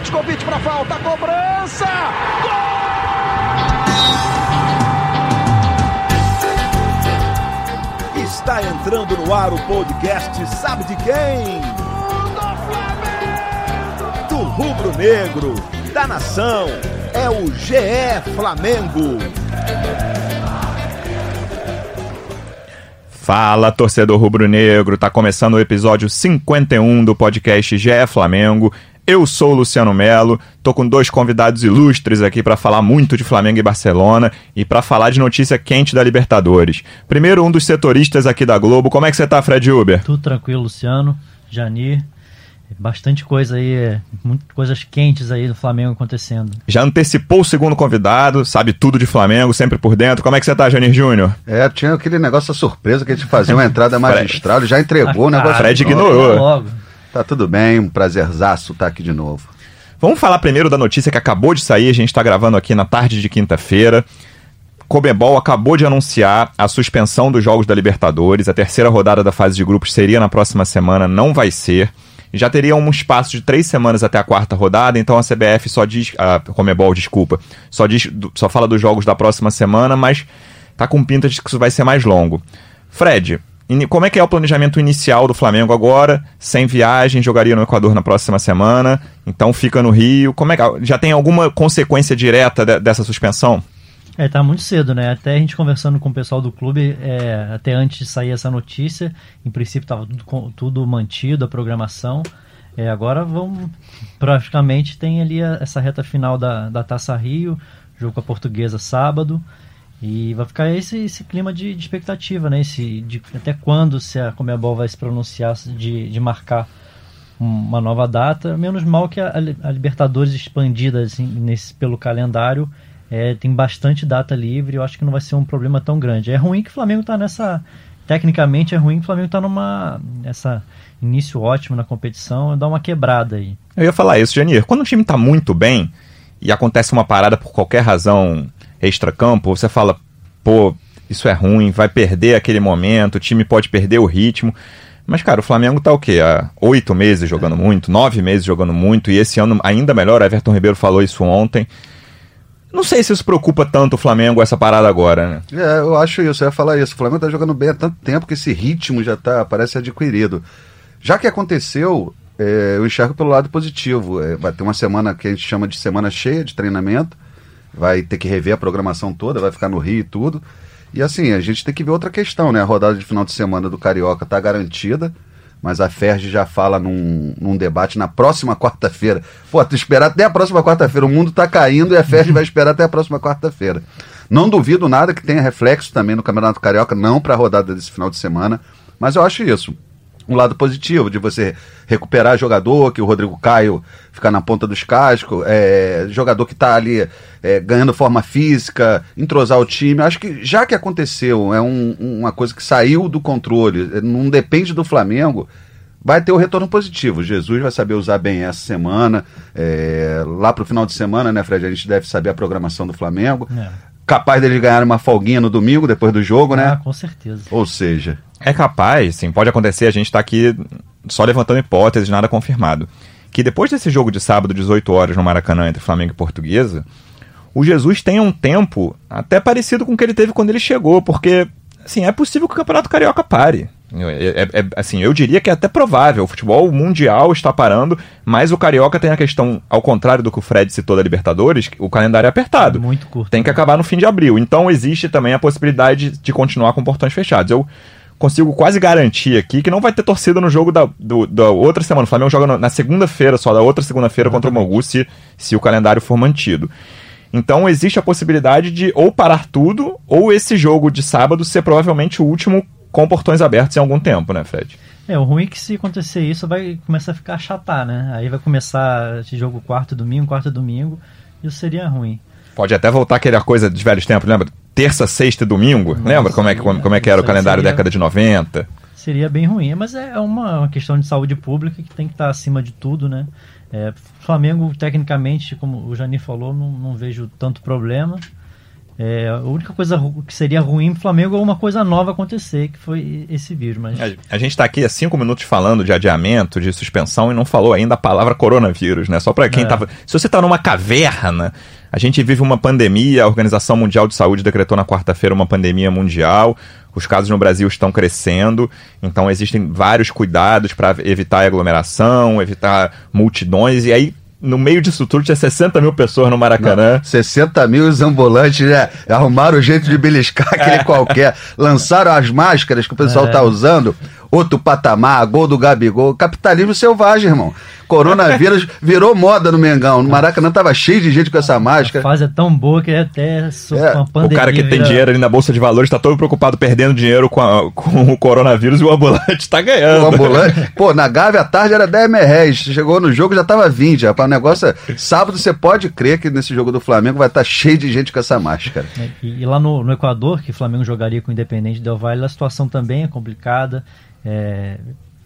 Petkovic para falta, cobrança! Gol! Está entrando no ar o podcast Sabe de quem? Do rubro negro, da nação, é o GE Flamengo. Fala, torcedor rubro-negro, tá começando o episódio 51 do podcast GE Flamengo. Eu sou o Luciano Melo, tô com dois convidados ilustres aqui para falar muito de Flamengo e Barcelona e para falar de notícia quente da Libertadores. Primeiro, um dos setoristas aqui da Globo. Como é que você tá, Fred Uber? Tudo tranquilo, Luciano, Janir. Bastante coisa aí, muitas coisas quentes aí do Flamengo acontecendo. Já antecipou o segundo convidado, sabe tudo de Flamengo, sempre por dentro. Como é que você tá, Janir Júnior? É, tinha aquele negócio surpresa que a gente fazia uma entrada magistral, já entregou o negócio. Fred ignorou. Logo. Tá tudo bem, um prazerzaço estar aqui de novo. Vamos falar primeiro da notícia que acabou de sair, a gente está gravando aqui na tarde de quinta-feira. Comebol acabou de anunciar a suspensão dos jogos da Libertadores. A terceira rodada da fase de grupos seria na próxima semana, não vai ser. Já teria um espaço de três semanas até a quarta rodada, então a CBF só diz. A Comebol, desculpa. Só, diz, só fala dos jogos da próxima semana, mas tá com pinta de que isso vai ser mais longo. Fred, como é que é o planejamento inicial do Flamengo agora? Sem viagem, jogaria no Equador na próxima semana, então fica no Rio. Como é que já tem alguma consequência direta de, dessa suspensão? É, tá muito cedo, né? Até a gente conversando com o pessoal do clube, é, até antes de sair essa notícia, em princípio estava tudo, tudo mantido, a programação. É, agora vamos, praticamente tem ali a, essa reta final da, da Taça Rio, jogo com a Portuguesa sábado. E vai ficar esse, esse clima de, de expectativa, né? Esse, de, até quando se a Comebol vai se pronunciar de, de marcar uma nova data. Menos mal que a, a Libertadores expandida assim, nesse, pelo calendário é, tem bastante data livre. Eu acho que não vai ser um problema tão grande. É ruim que o Flamengo está nessa. Tecnicamente é ruim que o Flamengo está numa. Essa início ótimo na competição, dá uma quebrada aí. Eu ia falar isso, Janir. Quando o time está muito bem e acontece uma parada por qualquer razão extra-campo, você fala, pô, isso é ruim, vai perder aquele momento, o time pode perder o ritmo. Mas, cara, o Flamengo tá o quê? Há oito meses jogando muito, nove meses jogando muito, e esse ano ainda melhor, Everton Ribeiro falou isso ontem. Não sei se isso preocupa tanto o Flamengo, essa parada agora, né? É, eu acho isso, eu ia falar isso. O Flamengo tá jogando bem há tanto tempo que esse ritmo já tá, parece adquirido. Já que aconteceu, é, eu enxergo pelo lado positivo. É, vai ter uma semana que a gente chama de semana cheia de treinamento vai ter que rever a programação toda, vai ficar no Rio e tudo. E assim, a gente tem que ver outra questão, né? A rodada de final de semana do Carioca está garantida, mas a Ferg já fala num, num debate na próxima quarta-feira. Pô, tu esperar até a próxima quarta-feira, o mundo está caindo e a Ferg vai esperar até a próxima quarta-feira. Não duvido nada que tenha reflexo também no Campeonato Carioca, não para a rodada desse final de semana, mas eu acho isso um lado positivo de você recuperar jogador, que o Rodrigo Caio fica na ponta dos cascos, é, jogador que está ali é, ganhando forma física, entrosar o time. Acho que já que aconteceu, é um, uma coisa que saiu do controle, é, não depende do Flamengo. Vai ter o retorno positivo. Jesus vai saber usar bem essa semana. É, lá para o final de semana, né, Fred? A gente deve saber a programação do Flamengo. É. Capaz deles ganharem uma folguinha no domingo, depois do jogo, né? ah, né? Com certeza. Ou seja, é capaz, sim, pode acontecer, a gente está aqui só levantando hipóteses, nada confirmado. Que depois desse jogo de sábado, 18 horas, no Maracanã, entre Flamengo e Portuguesa, o Jesus tenha um tempo até parecido com o que ele teve quando ele chegou, porque, assim, é possível que o Campeonato Carioca pare. É, é, é, assim, eu diria que é até provável. O futebol mundial está parando, mas o Carioca tem a questão, ao contrário do que o Fred citou da Libertadores, o calendário é apertado. Muito curto. Tem que acabar no fim de abril. Então existe também a possibilidade de continuar com portões fechados. Eu consigo quase garantir aqui que não vai ter torcida no jogo da, do, da outra semana. O Flamengo joga na segunda-feira, só da outra segunda-feira contra o Mogu, se, se o calendário for mantido. Então existe a possibilidade de ou parar tudo, ou esse jogo de sábado ser provavelmente o último com portões abertos em algum tempo, né, Fred? É, o ruim é que se acontecer isso vai começar a ficar chatar, né? Aí vai começar esse jogo quarto domingo, quarto domingo, isso seria ruim. Pode até voltar aquela coisa de velhos tempos, lembra? terça, sexta e domingo. Nossa, Lembra como é, que, como, como é que era o calendário da década de 90? Seria bem ruim, mas é uma, uma questão de saúde pública que tem que estar acima de tudo, né? É, Flamengo, tecnicamente, como o Janir falou, não, não vejo tanto problema. É, a única coisa que seria ruim pro Flamengo é uma coisa nova acontecer, que foi esse vírus. Mas... A, gente está aqui há cinco minutos falando de adiamento, de suspensão, e não falou ainda a palavra coronavírus, né? Só para quem é. tava. Se você está numa caverna, a gente vive uma pandemia, a Organização Mundial de Saúde decretou na quarta-feira uma pandemia mundial. Os casos no Brasil estão crescendo, então existem vários cuidados para evitar aglomeração, evitar multidões, e aí no meio disso tudo tinha 60 mil pessoas no Maracanã. Não, 60 mil os ambulantes né, arrumaram o jeito de beliscar aquele é. qualquer. Lançaram as máscaras que o pessoal é. tá usando. Outro patamar, gol do Gabigol. Capitalismo selvagem, irmão. Coronavírus virou moda no Mengão. No Maracanã tava cheio de gente com essa máscara. A fase é tão boa que é até é. uma pandemia. O cara que tem dinheiro ali na Bolsa de Valores tá todo preocupado perdendo dinheiro com, a, com o coronavírus e o ambulante tá ganhando. O ambulante. Pô, na Gávea à tarde era 10 reais. Chegou no jogo já tava 20. Rapaz, o negócio é... Sábado você pode crer que nesse jogo do Flamengo vai estar tá cheio de gente com essa máscara. É, e, e lá no, no, Equador, que o Flamengo jogaria com o Independente Del Valle, a situação também é complicada. É,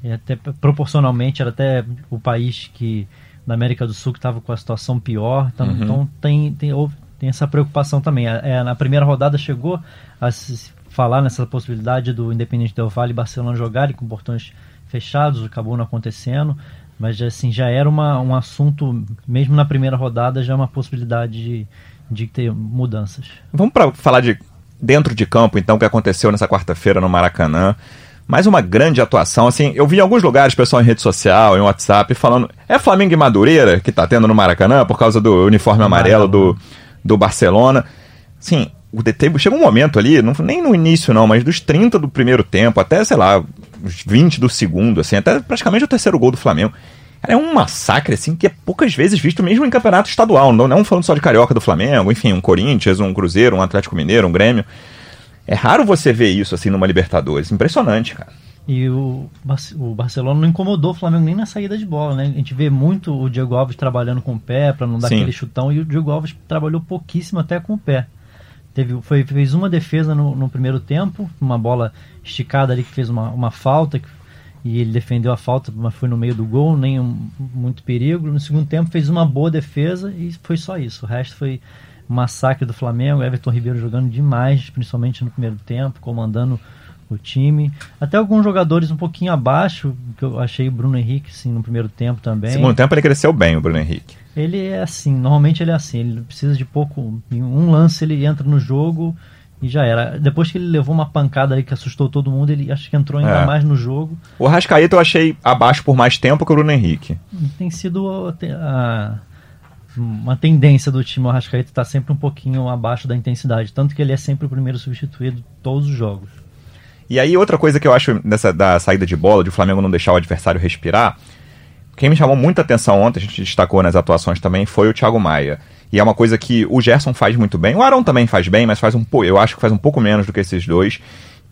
e até proporcionalmente era até o país que na América do Sul que estava com a situação pior. Então, uhum. então tem, tem, tem essa preocupação também. É, na primeira rodada chegou a se falar nessa possibilidade do Independente Del Valle e Barcelona jogarem com portões fechados, acabou não acontecendo. Mas assim, já era uma, um assunto, mesmo na primeira rodada, já é uma possibilidade de, de ter mudanças. Vamos para falar de dentro de campo, então, o que aconteceu nessa quarta-feira no Maracanã mais uma grande atuação. Assim, eu vi em alguns lugares, pessoal em rede social, em WhatsApp, falando: é Flamengo e Madureira que tá tendo no Maracanã por causa do uniforme amarelo do, do Barcelona. Sim, o DT chega um momento ali, não, nem no início não, mas dos 30 do primeiro tempo até, sei lá, os 20 do segundo, assim, até praticamente o terceiro gol do Flamengo. É um massacre, assim, que é poucas vezes visto mesmo em campeonato estadual. Não, não falando só de Carioca do Flamengo, enfim, um Corinthians, um Cruzeiro, um Atlético Mineiro, um Grêmio. É raro você ver isso assim numa Libertadores. Impressionante, cara. E o, o Barcelona não incomodou o Flamengo nem na saída de bola, né? A gente vê muito o Diego Alves trabalhando com o pé para não dar Sim. aquele chutão e o Diego Alves trabalhou pouquíssimo até com o pé. Teve, foi, fez uma defesa no, no primeiro tempo, uma bola esticada ali que fez uma, uma falta e ele defendeu a falta, mas foi no meio do gol, nem um, muito perigo. No segundo tempo fez uma boa defesa e foi só isso. O resto foi massacre do Flamengo, Everton Ribeiro jogando demais, principalmente no primeiro tempo, comandando o time. Até alguns jogadores um pouquinho abaixo, que eu achei o Bruno Henrique sim, no primeiro tempo também. No segundo tempo ele cresceu bem, o Bruno Henrique. Ele é assim, normalmente ele é assim, ele precisa de pouco, um lance ele entra no jogo e já era. Depois que ele levou uma pancada ali que assustou todo mundo, ele acho que entrou ainda é. mais no jogo. O Rascaeta eu achei abaixo por mais tempo que o Bruno Henrique. Tem sido a, a uma tendência do time, o Arrascaeta está sempre um pouquinho abaixo da intensidade, tanto que ele é sempre o primeiro substituído todos os jogos. E aí outra coisa que eu acho nessa da saída de bola, de o Flamengo não deixar o adversário respirar, quem me chamou muita atenção ontem, a gente destacou nas atuações também, foi o Thiago Maia. E é uma coisa que o Gerson faz muito bem, o Arão também faz bem, mas faz um eu acho que faz um pouco menos do que esses dois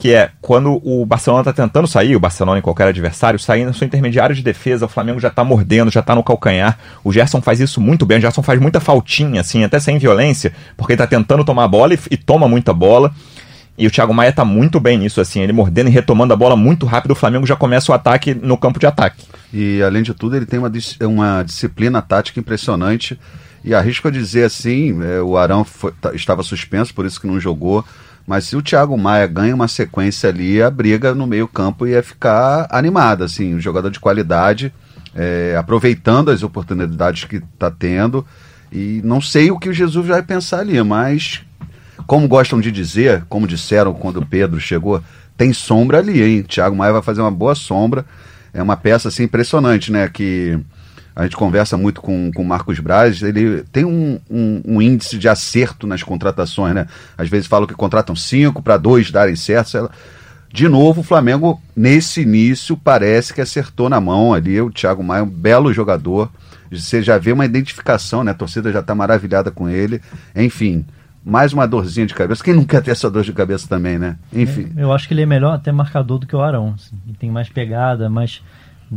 que é quando o Barcelona está tentando sair, o Barcelona em qualquer adversário, saindo na sua intermediária de defesa, o Flamengo já está mordendo, já está no calcanhar. O Gerson faz isso muito bem, o Gerson faz muita faltinha, assim, até sem violência, porque ele está tentando tomar a bola e, e, toma muita bola. E o Thiago Maia está muito bem nisso, assim, ele mordendo e retomando a bola muito rápido, o Flamengo já começa o ataque no campo de ataque. E além de tudo, ele tem uma, uma disciplina tática impressionante. E arrisco a dizer assim, é, o Arão foi, estava suspenso, por isso que não jogou. Mas se o Thiago Maia ganha uma sequência ali, a briga no meio-campo ia ficar animada, assim, um jogador de qualidade, é, aproveitando as oportunidades que está tendo. E não sei o que o Jesus vai pensar ali, mas como gostam de dizer, como disseram quando o Pedro chegou, tem sombra ali, hein? Thiago Maia vai fazer uma boa sombra. É uma peça assim impressionante, né? Que a gente conversa muito com o Marcos Braz, ele tem um, um, um, índice de acerto nas contratações, né? Às vezes falam que contratam cinco para dois darem certo. De novo, o Flamengo, nesse início, parece que acertou na mão ali. O Thiago Maia, um belo jogador. Você já vê uma identificação, né? A torcida já está maravilhada com ele. Enfim, mais uma dorzinha de cabeça. Quem não quer ter essa dor de cabeça também, né? Enfim. Eu acho que ele é melhor até marcador do que o Arão. Assim. Ele tem mais pegada, mais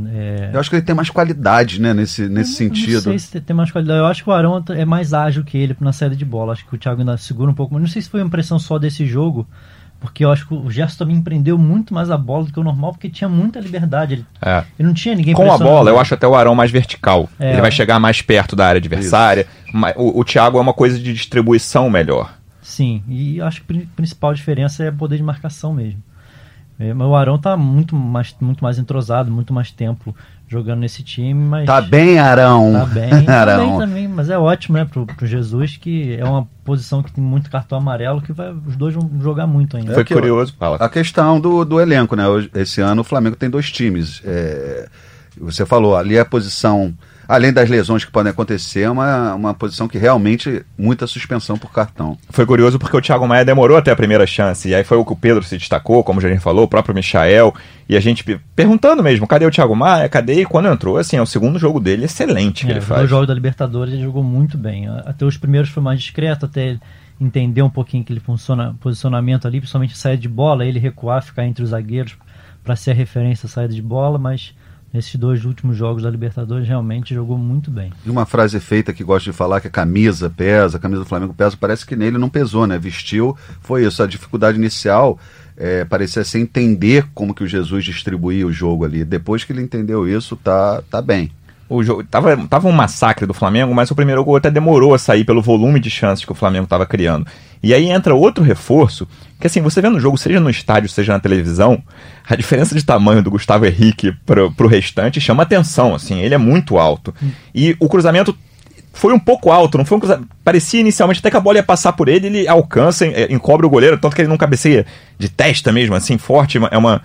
é... Eu acho que ele tem mais qualidade, né, nesse, nesse eu sentido. Não sei se tem mais qualidade. Eu acho que o Arão é mais ágil que ele na série de bola. Acho que o Thiago ainda segura um pouco. Mas não sei se foi uma impressão só desse jogo, porque eu acho que o Gerson também empreendeu muito mais a bola do que o normal, porque tinha muita liberdade. Ele, é. ele não tinha ninguém Com a bola, eu acho até o Arão mais vertical. É. Ele vai chegar mais perto da área adversária. O, o Thiago é uma coisa de distribuição melhor. Sim, e acho que a principal diferença é o poder de marcação mesmo. É, mas o Arão tá muito mais, muito mais entrosado, muito mais tempo jogando nesse time, mas... Tá bem, Arão. Tá bem, tá bem também, mas é ótimo, né, pro, pro Jesus, que é uma posição que tem muito cartão amarelo, que vai, os dois vão jogar muito ainda. Foi é curioso, Paulo. A questão do, do elenco, né, esse ano o Flamengo tem dois times, é, você falou, ali é a posição além das lesões que podem acontecer, é uma, uma posição que realmente muita suspensão por cartão. Foi curioso porque o Thiago Maia demorou até a primeira chance, e aí foi o que o Pedro se destacou, como já a gente falou, o próprio Michael, e a gente perguntando mesmo, cadê o Thiago Maia, cadê? E quando entrou, assim, é o segundo jogo dele excelente que é, ele faz. No jogo da Libertadores ele jogou muito bem, até os primeiros foi mais discreto, até entender um pouquinho que ele funciona, posicionamento ali, principalmente saída de bola, ele recuar, ficar entre os zagueiros para ser a referência saída de bola, mas nesses dois últimos jogos da Libertadores realmente jogou muito bem. E uma frase feita que gosto de falar que a camisa pesa, a camisa do Flamengo pesa, parece que nele não pesou, né? Vestiu, foi isso. A dificuldade inicial é, parecia ser entender como que o Jesus distribuía o jogo ali. Depois que ele entendeu isso, tá, tá bem o jogo tava, tava um massacre do Flamengo, mas o primeiro gol até demorou a sair pelo volume de chances que o Flamengo estava criando. E aí entra outro reforço, que assim, você vendo o jogo, seja no estádio, seja na televisão, a diferença de tamanho do Gustavo Henrique pro, pro restante chama atenção, assim, ele é muito alto. E o cruzamento foi um pouco alto, não foi um cruzamento, parecia inicialmente até que a bola ia passar por ele, ele alcança, encobre o goleiro, tanto que ele não cabeceia de testa mesmo, assim, forte, é uma,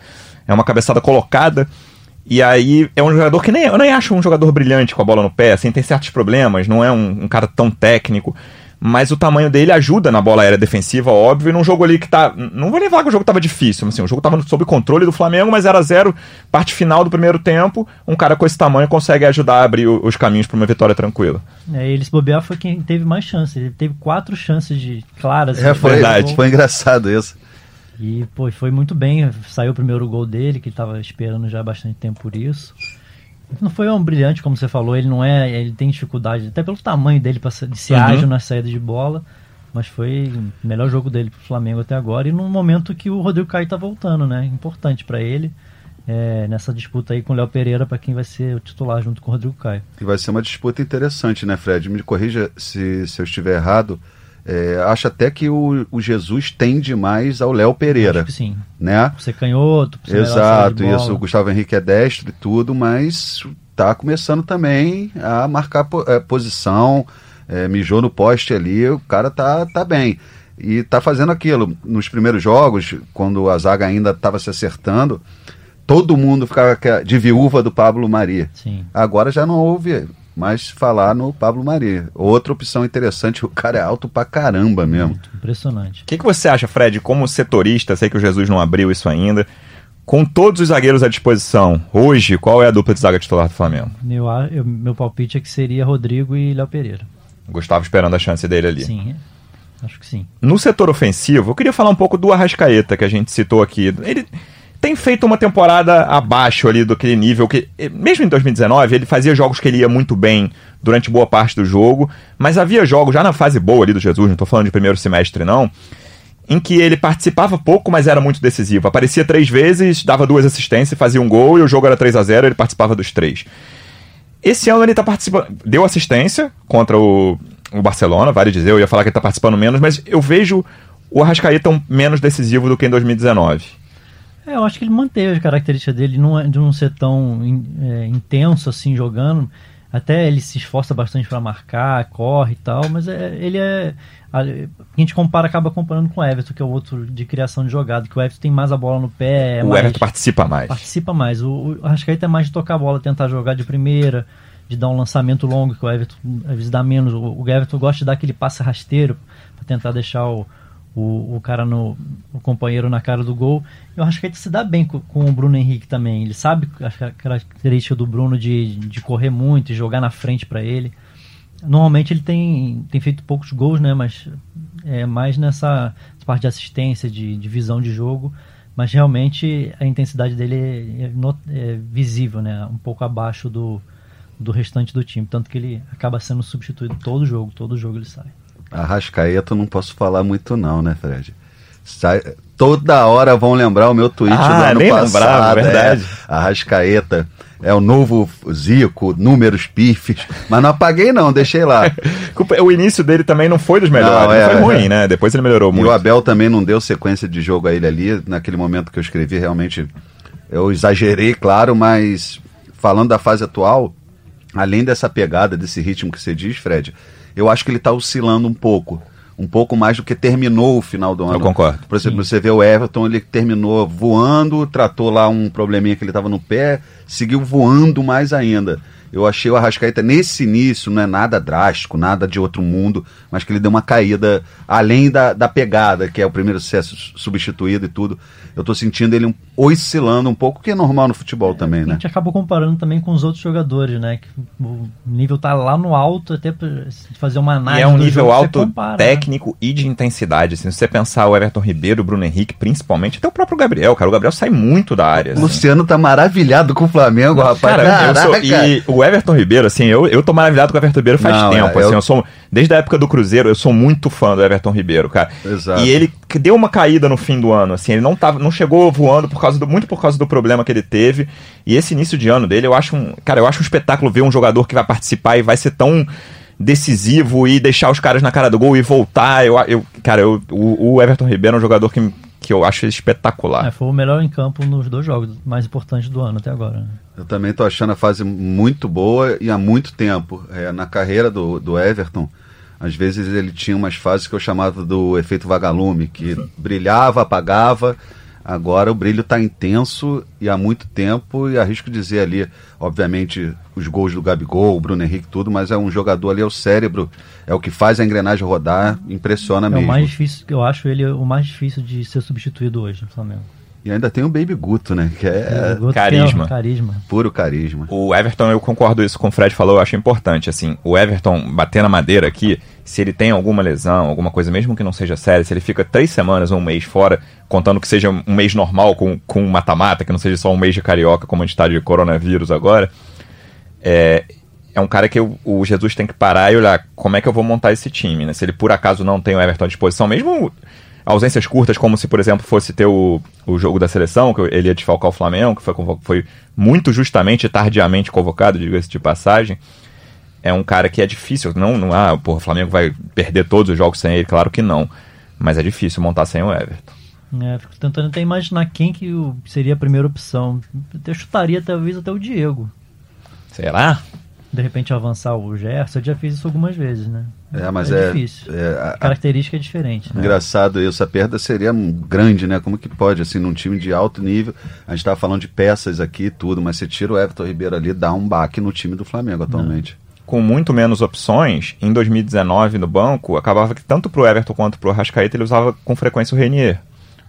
é uma cabeçada colocada. E aí é um jogador que nem eu nem acho um jogador brilhante com a bola no pé, assim, tem certos problemas, não é um, um cara tão técnico mas o tamanho dele ajuda na bola aérea defensiva, óbvio, e num jogo ali que tá. Não vou nem falar que o jogo tava difícil, mas assim, o jogo tava sob controle do Flamengo, mas era zero, parte final do primeiro tempo, um cara com esse tamanho consegue ajudar a abrir os caminhos para uma vitória tranquila. É, ele se bobear foi quem teve mais chances, ele teve quatro chances de claras. É, foi, verdade. foi engraçado isso. E, pô, foi muito bem. Saiu o primeiro gol dele, que estava esperando já há bastante tempo por isso. Não foi um brilhante, como você falou, ele não é. Ele tem dificuldade, até pelo tamanho dele para de ser uhum. ágil na saída de bola. Mas foi o melhor jogo dele pro Flamengo até agora. E num momento que o Rodrigo Caio tá voltando, né? Importante para ele. É, nessa disputa aí com o Léo Pereira para quem vai ser o titular junto com o Rodrigo Caio. E vai ser uma disputa interessante, né, Fred? Me corrija se, se eu estiver errado. É, acho até que o, o Jesus tende mais ao Léo Pereira. Acho que sim. Né? Você canhoto, você Exato, isso. O Gustavo Henrique é destro e tudo, mas tá começando também a marcar é, posição, é, mijou no poste ali, o cara tá, tá bem. E tá fazendo aquilo. Nos primeiros jogos, quando a zaga ainda estava se acertando, todo mundo ficava de viúva do Pablo Maria. Sim. Agora já não houve mas falar no Pablo Maria. Outra opção interessante, o cara é alto pra caramba mesmo. Muito impressionante. O que, que você acha, Fred, como setorista, sei que o Jesus não abriu isso ainda, com todos os zagueiros à disposição, hoje, qual é a dupla de zaga titular do Flamengo? Meu, eu, meu palpite é que seria Rodrigo e Léo Pereira. Gustavo esperando a chance dele ali. Sim, acho que sim. No setor ofensivo, eu queria falar um pouco do Arrascaeta, que a gente citou aqui. Ele tem feito uma temporada abaixo ali do aquele nível que, mesmo em 2019, ele fazia jogos que ele ia muito bem durante boa parte do jogo, mas havia jogos já na fase boa ali do Jesus, não estou falando de primeiro semestre não, em que ele participava pouco, mas era muito decisivo. Aparecia três vezes, dava duas assistências, fazia um gol e o jogo era 3 a 0 ele participava dos três. Esse ano ele está participando, deu assistência contra o, o Barcelona, vale dizer, eu ia falar que ele está participando menos, mas eu vejo o Arrascaeta menos decisivo do que em 2019. É, eu acho que ele manteve as características dele não, é, de não ser tão é, intenso assim jogando. Até ele se esforça bastante para marcar, corre e tal, mas é, ele é. A, a, gente compara, acaba comparando com o Everton, que é o outro de criação de jogada, que o Everton tem mais a bola no pé. É o mais, Everton participa mais. Participa mais. O, o Arrascaeta é mais de tocar a bola, tentar jogar de primeira, de dar um lançamento longo, que o Everton às vezes dá menos. O, o Everton gosta de dar aquele passe rasteiro para tentar deixar o, o, o cara no o companheiro na cara do gol. Eu acho que ele se dá bem com, com, o Bruno Henrique também. Ele sabe a característica do Bruno de, de correr muito e jogar na frente para ele. Normalmente ele tem, tem feito poucos gols, né? Mas é mais nessa parte de assistência, de, de visão de jogo. Mas realmente a intensidade dele é, é, é visível, né? Um pouco abaixo do, do restante do time. Tanto que ele acaba sendo substituído todo jogo, todo jogo ele sai. Arrascaeta não posso falar muito não, né, Fred? Sai, toda hora vão lembrar o meu tweet Ah, do ano passado. lembrava, é, verdade. Arrascaeta. É o novo Zico, números pifes. Mas não apaguei, não, deixei lá. O início dele também não foi dos melhores, Não, não, é, foi é. ruim, né? Depois ele melhorou E muito. o Abel também não deu sequência de jogo a ele ali. Naquele momento que eu escrevi, realmente eu exagerei, claro, mas falando da fase atual, além dessa pegada, desse ritmo que você diz, Fred, eu acho que ele está oscilando um pouco. Um pouco mais do que terminou o final do ano. concordo. Por exemplo, você vê o Everton, ele terminou voando, tratou lá um probleminha que ele estava no pé, seguiu voando mais ainda. Eu achei o Arrascaeta nesse início, não é nada drástico, nada de outro mundo, mas que ele deu uma caída além da, da pegada, que é o primeiro sucesso substituído e tudo. Eu tô sentindo ele um, oscilando um pouco, que é normal no futebol também, A né? gente acabou comparando também com os outros jogadores, né? Que o nível tá lá no alto, até pra fazer uma E análise. é um nível jogo, alto compara, né? técnico e de intensidade. Assim, se você pensar o Everton Ribeiro, o Bruno Henrique, principalmente, até o próprio Gabriel, cara. O Gabriel sai muito da área. O assim. Luciano tá maravilhado com o Flamengo, rapaz. Cara, eu sou, e o Everton Ribeiro, assim, eu, eu tô maravilhado com o Everton Ribeiro faz Não, tempo. é, assim, eu- eu... sou, desde a época do Cruzeiro, eu sou muito fã do Everton Ribeiro, cara. Exato. E ele deu uma caída no fim do ano, assim, ele não tava, não chegou voando por causa do, muito por causa do problema que ele teve. E esse início de ano dele, eu acho um, cara, eu acho um espetáculo ver um jogador que vai participar e vai ser tão decisivo e deixar os caras na cara do gol e voltar. Eu, eu cara, eu, o, o Everton Ribeiro é um jogador que, que eu acho espetacular. É, foi o melhor em campo nos dois jogos mais importantes do ano até agora. Eu também tô achando a fase muito boa e há muito tempo. É, na carreira do, do Everton, às vezes ele tinha umas fases que eu chamava do efeito vagalume, que brilhava, apagava. Agora o brilho está intenso e há muito tempo, e arrisco dizer ali, obviamente, os gols do Gabigol, o Bruno Henrique, tudo, mas é um jogador ali, é o cérebro, é o que faz a engrenagem rodar, impressiona É o mesmo. mais difícil, eu acho ele o mais difícil de ser substituído hoje no Flamengo. E ainda tem o Baby Guto, né? Que é O outro carisma. tem, ó, carisma. puro carisma. O Everton, eu concordo isso com o Fred falou, eu acho importante, assim, o Everton bater na madeira aqui, se ele tem alguma lesão, alguma coisa, mesmo que não seja séria, se ele fica três semanas ou um mês fora, contando que seja um mês normal com com mata-mata, que não seja só um mês de carioca, como a gente tá de coronavírus agora, é, é um cara que eu- o Jesus tem que parar e olhar como é que eu vou montar esse time, né? Se ele por acaso não tem o Everton à disposição, mesmo ausências curtas, como se, por exemplo, fosse ter o, o jogo da seleção, que ele ia desfalcar o Flamengo, que foi, foi muito justamente e tardiamente convocado, diga-se de passagem. É um cara que é difícil. Não, não ah, porra, o Flamengo vai perder todos os jogos sem ele, claro que não. Mas é difícil montar sem o Everton. É, fico tentando até imaginar quem que seria a primeira opção. Eu chutaria talvez até o Diego. Será? De repente avançar o Gerson, eu já fiz isso algumas vezes, né? É, mas é. difícil. é, a- A característica é diferente. Né? Engraçado isso, a perda seria um grande, né? Como que pode, assim, num time de alto nível, a gente tava falando de peças aqui e tudo, mas você tira o Everton Ribeiro ali, dá um baque no time do Flamengo atualmente. Com muito menos opções, em 2019 no banco, acabava que tanto pro Everton quanto pro Rascaeta ele usava com frequência o Renier.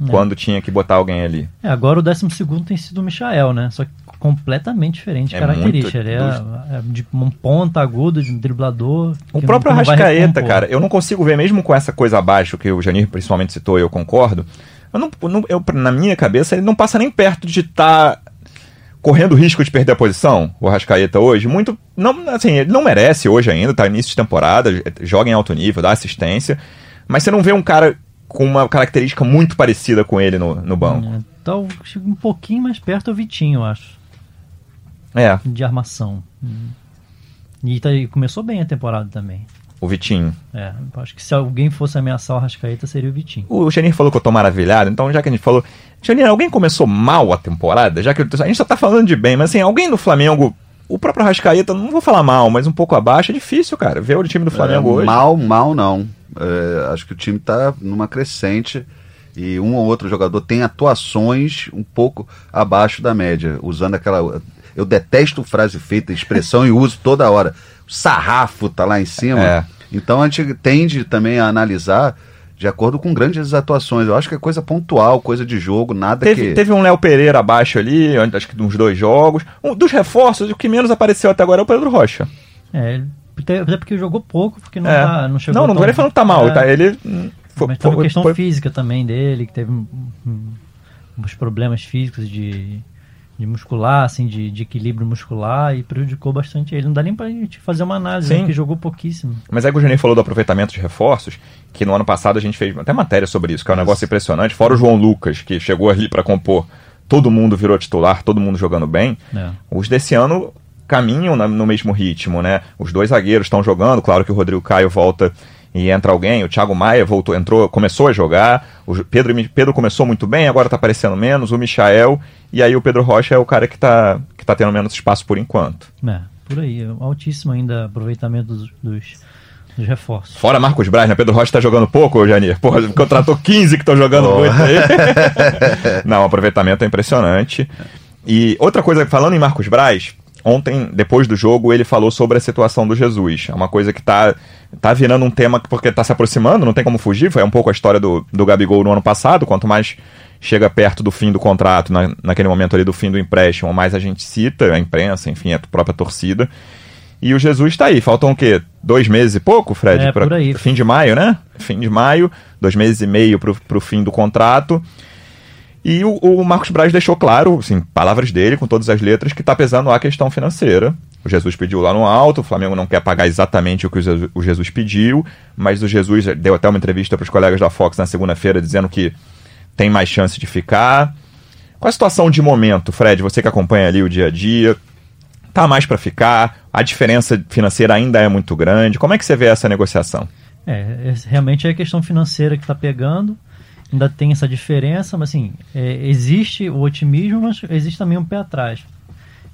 Quando tinha que botar alguém ali. É, agora o 12 tem sido o Michael, né? Só que completamente diferente de É característica. muito Ele é, é de um ponta agudo, de um driblador. O próprio não- Arrascaeta, cara, eu não consigo ver, mesmo com essa coisa abaixo que o Janir principalmente citou e eu concordo, eu não, eu, na minha cabeça ele não passa nem perto de estar correndo risco de perder a posição, o Arrascaeta hoje. Muito. Não, assim, ele não merece hoje ainda, tá início de temporada, joga em alto nível, dá assistência, mas você não vê um cara com uma característica muito parecida com ele no, no banco. É, Então, um pouquinho mais perto é o Vitinho, eu acho, É, de armação. Hum. E tá- começou bem a temporada também. o Vitinho. É, acho que se alguém fosse ameaçar o Arrascaeta, seria o Vitinho. O Janir falou que eu tô maravilhado, então já que a gente falou. Janir, alguém começou mal a temporada? Já que a gente só tá falando de bem, mas assim, alguém do Flamengo. O próprio Rascaeta, não vou falar mal, mas um pouco abaixo é difícil, cara. Ver o time do Flamengo É, hoje. Mal, mal não. É, acho que o time tá numa crescente e um ou outro jogador tem atuações um pouco abaixo da média, usando aquela. Eu detesto frase feita, expressão e uso toda hora. O sarrafo tá lá em cima. É. Então a gente tende também a analisar de acordo com grandes atuações. Eu acho que é coisa pontual, coisa de jogo, nada Teve, que. teve um Léo Pereira abaixo ali, acho que uns dois jogos. Um, dos reforços, o que menos apareceu até agora é o Pedro Rocha. É, ele- até porque jogou pouco, porque não, É. tá, não chegou não, não tô nem falando que tá mal. É, Tá, ele. hum, Foi, mas tem uma foi- questão foi- física também dele, que teve uns problemas físicos de, de muscular, assim, de, de, equilíbrio muscular e prejudicou bastante ele. Não dá nem pra gente fazer uma análise, Sim. porque jogou pouquíssimo. Mas é que o Juninho falou do aproveitamento de reforços, que no ano passado a gente fez até matéria sobre isso, que é um negócio impressionante. Fora o João Lucas, que chegou ali para compor, todo mundo virou titular, todo mundo jogando bem. É. Os desse ano caminham no mesmo ritmo, né? Os dois zagueiros estão jogando, claro que o Rodrigo Caio volta e entra alguém, o Thiago Maia voltou, entrou, começou a jogar, o Pedro, Pedro começou muito bem, agora está aparecendo menos, o Michael, e aí o Pedro Rocha é o cara que está que tá tendo menos espaço por enquanto. É, por aí, altíssimo ainda aproveitamento dos, dos, dos reforços. Fora Marcos Braz, né? Pedro Rocha está jogando pouco, Janir? Porra, contratou 15 que estão jogando oh. muito aí. Não, o aproveitamento é impressionante. E outra coisa, falando em Marcos Braz, ontem, depois do jogo, ele falou sobre a situação do Jesus. É uma coisa que está tá virando um tema porque está se aproximando, não tem como fugir. Foi um pouco a história do, do Gabigol no ano passado. Quanto mais chega perto do fim do contrato, na, naquele momento ali do fim do empréstimo, mais a gente cita, a imprensa, enfim, a própria torcida. E o Jesus está aí. Faltam o quê? Dois meses e pouco, Fred? É, pra, por aí. Fim de maio, né? Fim de maio, dois meses e meio para o fim do contrato. E o, o, Marcos Braz deixou claro, assim, palavras dele, com todas as letras, que está pesando a questão financeira. O Jesus pediu lá no alto, o Flamengo não quer pagar exatamente o que o Jesus pediu, mas o Jesus deu até uma entrevista para os colegas da Fox na segunda-feira dizendo que tem mais chance de ficar. Qual a situação de momento, Fred? Você que acompanha ali o dia a dia, tá mais para ficar? A diferença financeira ainda é muito grande. Como é que você vê essa negociação? É, realmente é a questão financeira que está pegando ainda tem essa diferença, mas assim, é, existe o otimismo, mas existe também um pé atrás.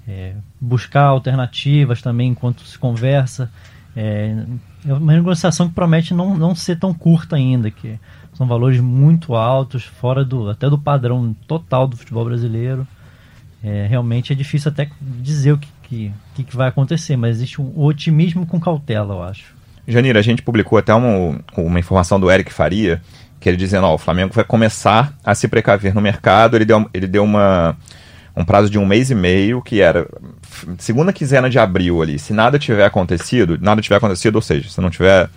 É, buscar alternativas também enquanto se conversa. É, é uma negociação que promete não, não ser tão curta ainda, que são valores muito altos, fora do até do padrão total do futebol brasileiro. É, realmente é difícil até dizer o que, que, que vai acontecer, mas existe um otimismo com cautela, eu acho. Janira, a gente publicou até uma, uma informação do Eric Faria, que ele dizendo, ó, o Flamengo vai começar a se precaver no mercado, ele deu, ele deu uma, um prazo de um mês e meio, que era segunda quinzena de abril ali, se nada tiver acontecido, nada tiver acontecido, ou seja, se não tiver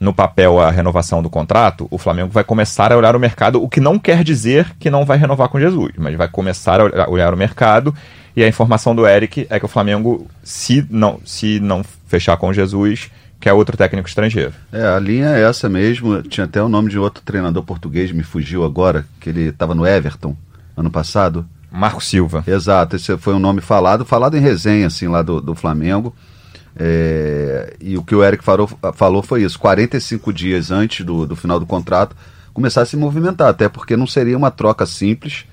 no papel a renovação do contrato, o Flamengo vai começar a olhar o mercado, o que não quer dizer que não vai renovar com Jesus, mas vai começar a olhar o mercado. E a informação do Eric é que o Flamengo, se não, se não fechar com Jesus, que é outro técnico estrangeiro. É, a linha é essa mesmo. Tinha até o nome de outro treinador português, me fugiu agora, que ele estava no Everton ano passado. Marco Silva. Exato, esse foi um nome falado, falado em resenha, assim, lá do, do Flamengo. É, e o que o Eric falou, falou foi isso: 45 dias antes do, do final do contrato, começar a se movimentar, até porque não seria uma troca simples.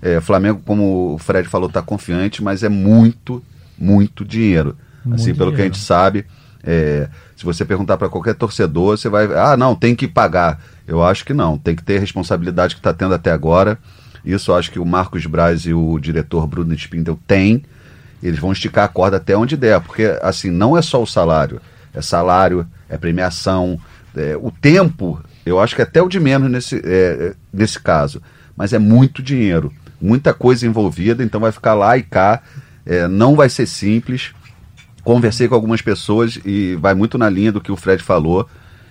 É, Flamengo, como o Fred falou, está confiante, mas é muito, muito dinheiro. Muito assim, pelo dinheiro. que a gente sabe. É, se você perguntar para qualquer torcedor, você vai. Ah, não, tem que pagar. Eu acho que não. Tem que ter a responsabilidade que está tendo até agora. Isso acho que o Marcos Braz e o diretor Bruno Spindel têm. Eles vão esticar a corda até onde der, porque assim, não é só o salário. É salário, é premiação, é, o tempo, eu acho que é até o de menos nesse, é, nesse caso. Mas é muito dinheiro, muita coisa envolvida, então vai ficar lá e cá. É, não vai ser simples. Conversei com algumas pessoas e vai muito na linha do que o Fred falou.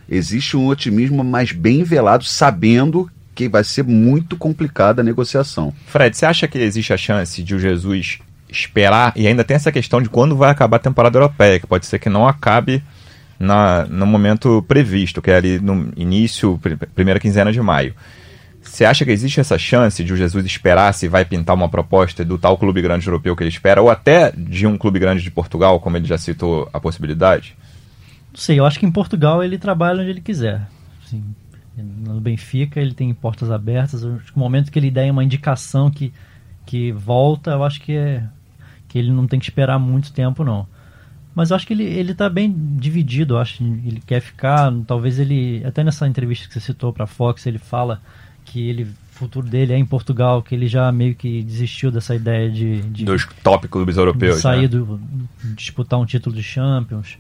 Existe um otimismo mais bem velado, sabendo que vai ser muito complicada a negociação. Fred, você acha que existe a chance de o Jesus esperar? E ainda tem essa questão de quando vai acabar a temporada europeia, que pode ser que não acabe na, no momento previsto, que é ali no início, primeira quinzena de maio. Você acha que existe essa chance de o Jesus esperar se vai pintar uma proposta do tal clube grande europeu que ele espera, ou até de um clube grande de Portugal, como ele já citou a possibilidade? Não sei, eu acho que em Portugal ele trabalha onde ele quiser. Assim, no Benfica ele tem portas abertas. No momento que ele der uma indicação que, que volta, eu acho que, é, que ele não tem que esperar muito tempo, não. Mas eu acho que ele, ele tá bem dividido, eu acho. Ele quer ficar, talvez ele. Até nessa entrevista que você citou para a Fox, ele fala que ele o futuro dele é em Portugal, que ele já meio que desistiu dessa ideia de, de dos top clubes europeus, de sair né? do disputar um título de Champions.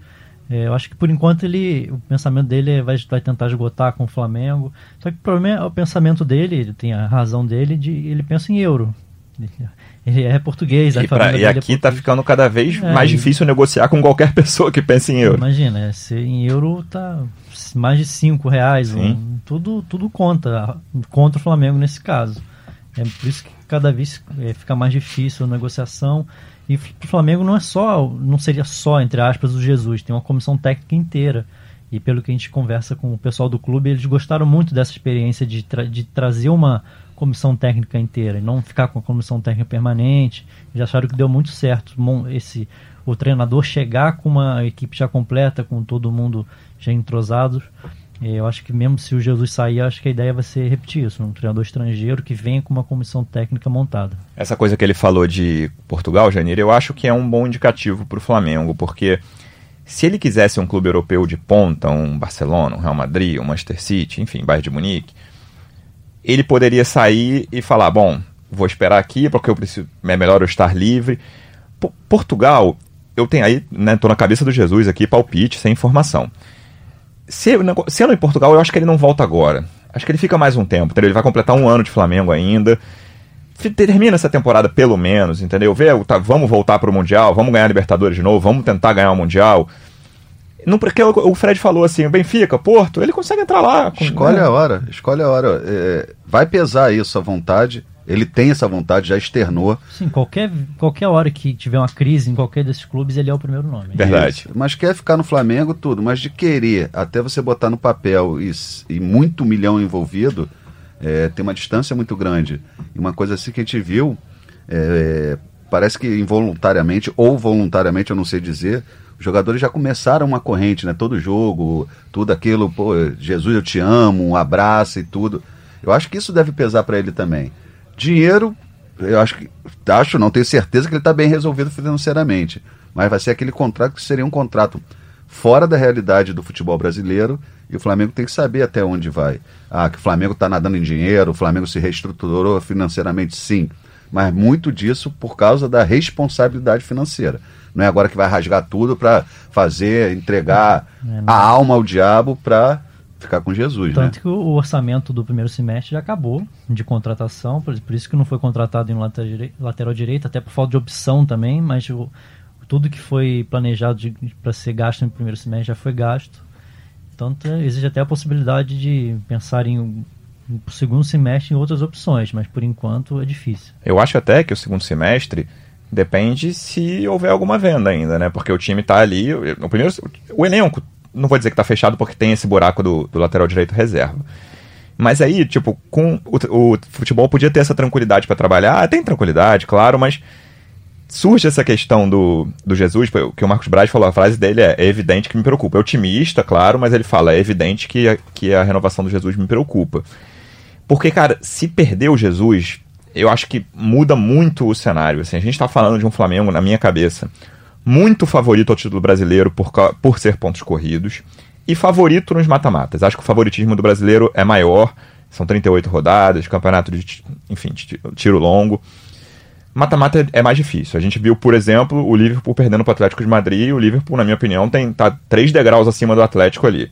É, eu acho que por enquanto ele, o pensamento dele é, vai, vai tentar esgotar com o Flamengo. Só que o problema é o pensamento dele, ele tem a razão dele de ele pensa em euro. Ele é português. E, pra, e é aqui está é ficando cada vez é, mais difícil negociar com qualquer pessoa que pense em euro. Imagina, é, se em euro tá mais de 5 reais. Um, tudo, tudo conta. Contra o Flamengo nesse caso. É por isso que cada vez é, fica mais difícil a negociação. E o Flamengo não é só, não seria só, entre aspas, o Jesus, tem uma comissão técnica inteira. E pelo que a gente conversa com o pessoal do clube, eles gostaram muito dessa experiência de, tra de trazer uma comissão técnica inteira e não ficar com a comissão técnica permanente. Já acharam que deu muito certo esse o treinador chegar com uma equipe já completa, com todo mundo já entrosado. Eu acho que mesmo se o Jesus sair, acho que a ideia vai ser repetir isso, um treinador estrangeiro que venha com uma comissão técnica montada. Essa coisa que ele falou de Portugal, Janeiro, eu acho que é um bom indicativo para o Flamengo, porque se ele quisesse um clube europeu de ponta, um Barcelona, um Real Madrid, um Manchester City, enfim, Bayern de Munique, ele poderia sair e falar, bom, vou esperar aqui porque eu preciso, é melhor eu estar livre. P Portugal, eu tenho aí, né, tô na cabeça do Jesus aqui, palpite, sem informação. Se, sendo em Portugal, eu acho que ele não volta agora. Acho que ele fica mais um tempo, entendeu? Ele vai completar um ano de Flamengo ainda termina essa temporada pelo menos, entendeu? Vê, tá, vamos voltar para o Mundial, vamos ganhar a Libertadores de novo, vamos tentar ganhar o Mundial. Não, porque o Fred falou assim, o Benfica, Porto, ele consegue entrar lá. Com, escolhe né? a hora, escolhe a hora. É, vai pesar isso à vontade. Ele tem essa vontade, já externou. Sim, qualquer, qualquer hora que tiver uma crise em qualquer desses clubes, ele é o primeiro nome. Verdade. Isso. Mas quer ficar no Flamengo, tudo. Mas de querer, até você botar no papel e, e muito milhão envolvido, é, tem uma distância muito grande. E uma coisa assim que a gente viu, é, parece que involuntariamente ou voluntariamente, eu não sei dizer, os jogadores já começaram uma corrente, né? Todo jogo, tudo aquilo, pô, Jesus eu te amo, um abraço e tudo. Eu acho que isso deve pesar para ele também. Dinheiro, eu acho que, acho, não tenho certeza que ele está bem resolvido financeiramente, mas vai ser aquele contrato que seria um contrato fora da realidade do futebol brasileiro e o Flamengo tem que saber até onde vai. Ah, que o Flamengo está nadando em dinheiro, o Flamengo se reestruturou financeiramente, sim. Mas muito disso por causa da responsabilidade financeira. Não é agora que vai rasgar tudo para fazer, entregar é, a alma ao diabo para ficar com Jesus. Tanto né? que o orçamento do primeiro semestre já acabou de contratação, por, isso que não foi contratado em lateral direito, até por falta de opção também, mas o, tudo que foi planejado para ser gasto no primeiro semestre já foi gasto. Então existe até a possibilidade de pensar em um segundo semestre em outras opções, mas por enquanto é difícil. Eu acho até que o segundo semestre depende se houver alguma venda ainda, né? Porque o time está ali, o primeiro, o elenco, não vou dizer que está fechado porque tem esse buraco do, do lateral direito reserva. Mas aí, tipo, com o, o futebol podia ter essa tranquilidade para trabalhar. Tem tranquilidade, claro, mas surge essa questão do, do Jesus, que o Marcos Braz falou, a frase dele é, é evidente que me preocupa. É otimista, claro, mas ele fala, é evidente que a, que a renovação do Jesus me preocupa. Porque, cara, se perder o Jesus, eu acho que muda muito o cenário. Assim, a gente está falando de um Flamengo, na minha cabeça, muito favorito ao título brasileiro por, por ser pontos corridos e favorito nos mata-matas. Acho que o favoritismo do brasileiro é maior, são 38 rodadas, campeonato de, enfim, tiro longo. Mata-mata é mais difícil. A gente viu, por exemplo, o Liverpool perdendo para o Atlético de Madrid. E o Liverpool, na minha opinião, tem tá três degraus acima do Atlético ali.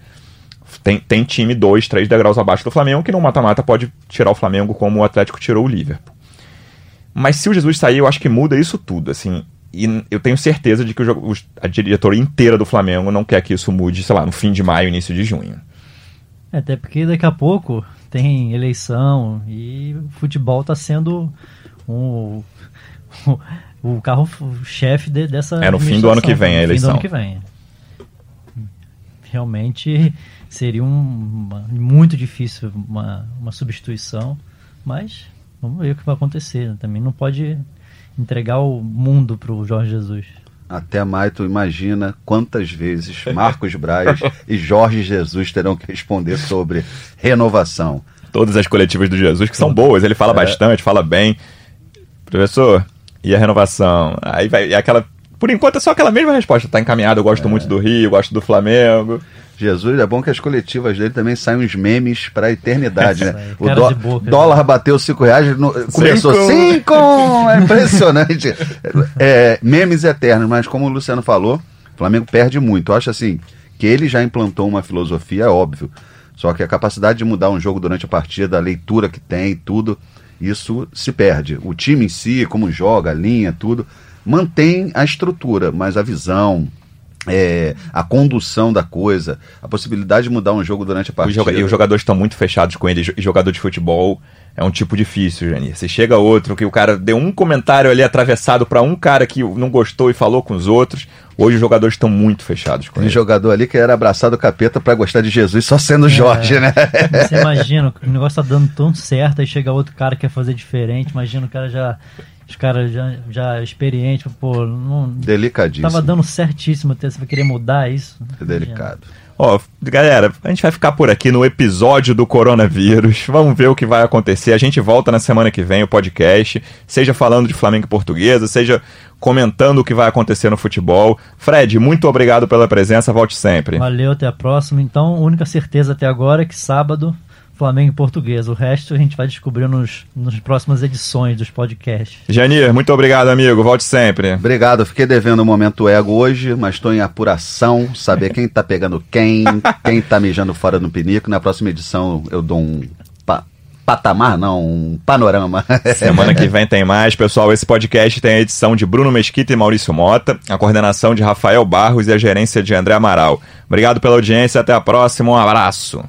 Tem, tem time dois, três degraus abaixo do Flamengo que no mata-mata pode tirar o Flamengo como o Atlético tirou o Liverpool. Mas se o Jesus sair, eu acho que muda isso tudo, assim. E eu tenho certeza de que o, a diretoria inteira do Flamengo não quer que isso mude, sei lá, no fim de maio, início de junho. É, até porque daqui a pouco tem eleição e o futebol está sendo um o, carro-chefe de, dessa. É no fim do ano que vem a eleição. No fim do ano que vem. Realmente seria um, uma, muito difícil uma, uma substituição, mas vamos ver o que vai acontecer. Né? Também não pode entregar o mundo para o Jorge Jesus. Até mais, tu imagina quantas vezes Marcos Braz e Jorge Jesus terão que responder sobre renovação. Todas as coletivas do Jesus, que são boas, ele fala é. bastante, fala bem. Professor, e a renovação? Aí vai, e aquela. Por enquanto é só aquela mesma resposta. Tá encaminhado, eu gosto é. muito do Rio, gosto do Flamengo. Jesus, é bom que as coletivas dele também saem uns memes pra eternidade, né? o do, boca, dólar né? bateu 5 reais, no, começou 5! É impressionante. é, memes eternos, mas como o Luciano falou, o Flamengo perde muito. Eu acho assim, que ele já implantou uma filosofia, é óbvio. Só que a capacidade de mudar um jogo durante a partida, a leitura que tem, tudo, isso se perde. O time em si, como joga, a linha, tudo, mantém a estrutura, mas a visão, é, a condução da coisa, a possibilidade de mudar um jogo durante a partida. e os jogadores estão muito fechados com ele. E jogador de futebol é um tipo difícil, Janir. Você chega outro que o cara deu um comentário ali atravessado pra um cara que não gostou e falou com os outros. Hoje os jogadores estão muito fechados com Tem ele. jogador ali que era abraçado o capeta pra gostar de Jesus só sendo Jorge, né? Você imagina, o negócio tá dando tão certo, aí chega outro cara que quer fazer diferente, imagina o cara já. Os caras já, já experiente, pô, não. Delicadíssimo. Tava dando certíssimo, até você vai querer mudar isso. É delicado. Ó, galera, a gente vai ficar por aqui no episódio do coronavírus. Vamos ver o que vai acontecer. A gente volta na semana que vem o podcast, seja falando de Flamengo e Portuguesa, seja comentando o que vai acontecer no futebol. Fred, muito obrigado pela presença. Volte sempre. Valeu, até a próxima. Então, a única certeza até agora é que sábado, Flamengo e Português. O resto a gente vai descobrir nos, nas próximas edições dos podcasts. Janir, muito obrigado, amigo. Volte sempre. Obrigado, fiquei devendo um momento ego hoje, mas estou em apuração, saber quem tá pegando quem, quem tá mijando fora no pinico. Na próxima edição eu dou um pa- patamar, não, um panorama. Semana que vem tem mais. Pessoal, esse podcast tem a edição de Bruno Mesquita e Maurício Mota, a coordenação de Rafael Barros e a gerência de André Amaral. Obrigado pela audiência. Até a próxima. Um abraço.